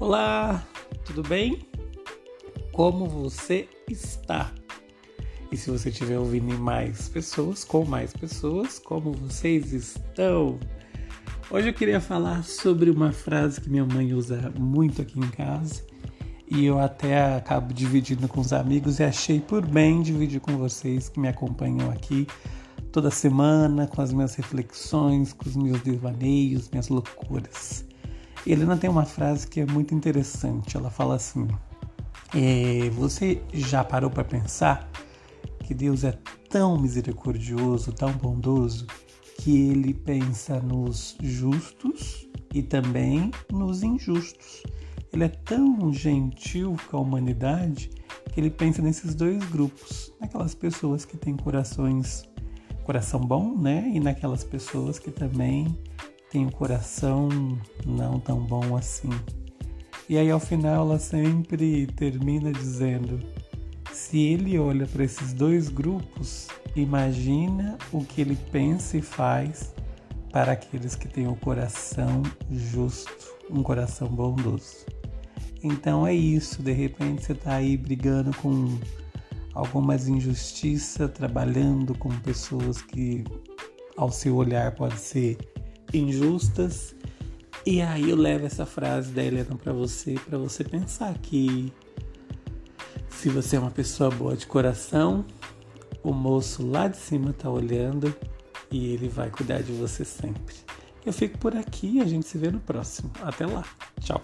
Olá, tudo bem? Como você está? E se você estiver ouvindo mais pessoas, com mais pessoas, como vocês estão? Hoje eu queria falar sobre uma frase que minha mãe usa muito aqui em casa e eu até acabo dividindo com os amigos e achei por bem dividir com vocês que me acompanham aqui toda semana com as minhas reflexões, com os meus devaneios, minhas loucuras. Helena tem uma frase que é muito interessante. Ela fala assim: é, Você já parou para pensar que Deus é tão misericordioso, tão bondoso, que ele pensa nos justos e também nos injustos? Ele é tão gentil com a humanidade que ele pensa nesses dois grupos, naquelas pessoas que têm corações, coração bom, né? E naquelas pessoas que também tem um coração não tão bom assim. E aí ao final ela sempre termina dizendo: se ele olha para esses dois grupos, imagina o que ele pensa e faz para aqueles que têm o coração justo, um coração bondoso. Então é isso, de repente você está aí brigando com algumas injustiças, trabalhando com pessoas que ao seu olhar pode ser injustas. E aí eu levo essa frase da Helena para você, para você pensar que se você é uma pessoa boa de coração, o moço lá de cima tá olhando e ele vai cuidar de você sempre. Eu fico por aqui a gente se vê no próximo. Até lá. Tchau.